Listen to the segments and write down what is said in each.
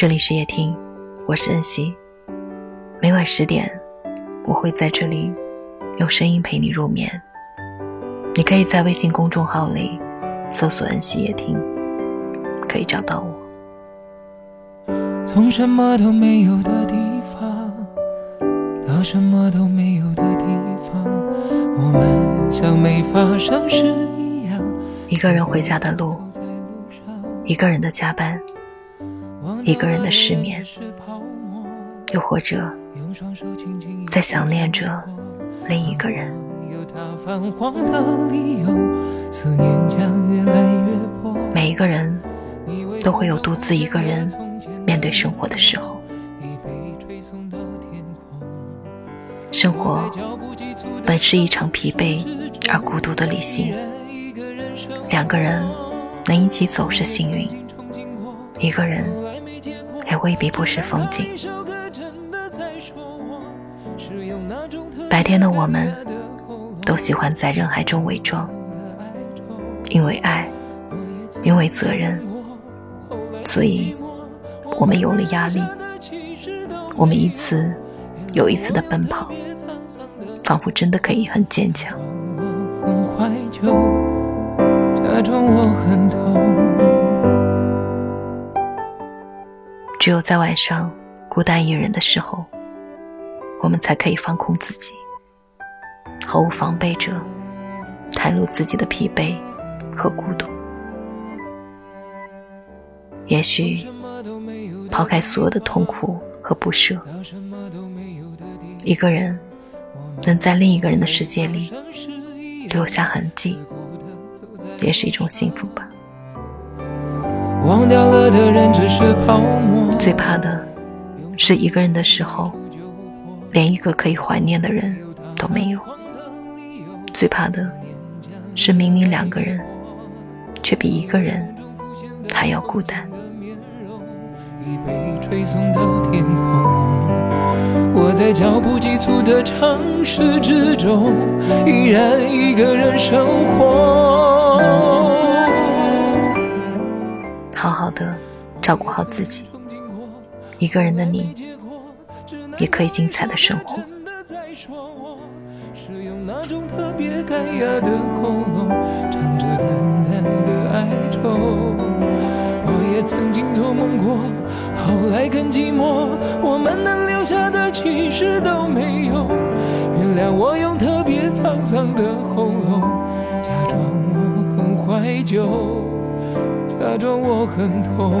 这里是夜听，我是恩熙。每晚十点，我会在这里用声音陪你入眠。你可以在微信公众号里搜索“恩熙夜听”，可以找到我。从什么都没有的地方到什么都没有的地方，我们像没发生事一样。一个人回家的路，一个人的加班，一个人的失眠，又或者在想念着另一个人。每一个人都会有独自一个人面对生活的时候。生活本是一场疲惫而孤独的旅行，两个人能一起走是幸运，一个人也未必不是风景。白天的我们都喜欢在人海中伪装，因为爱，因为责任，所以我们有了压力，我们一次又一次的奔跑。仿佛真的可以很坚强。假装我很只有在晚上孤单一人的时候，我们才可以放空自己，毫无防备着袒露自己的疲惫和孤独。也许抛开所有的痛苦和不舍，一个人。能在另一个人的世界里留下痕迹，也是一种幸福吧。忘掉了的人只是好最怕的是一个人的时候，连一个可以怀念的人都没有。最怕的是明明两个人，却比一个人还要孤单。我在脚步急促的城市之中，依然一个人生活。好好的照顾好自己，一个人的你，也可以精彩的生活。是用那种特别干哑的喉咙，唱着淡淡的哀愁。我也曾经做梦过，后来更寂寞。我们能留下的其实都没有。原谅我用特别沧桑的喉咙，假装我很怀旧，假装我很痛。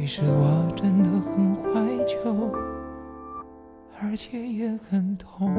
其实我真的很怀旧，而且也很痛。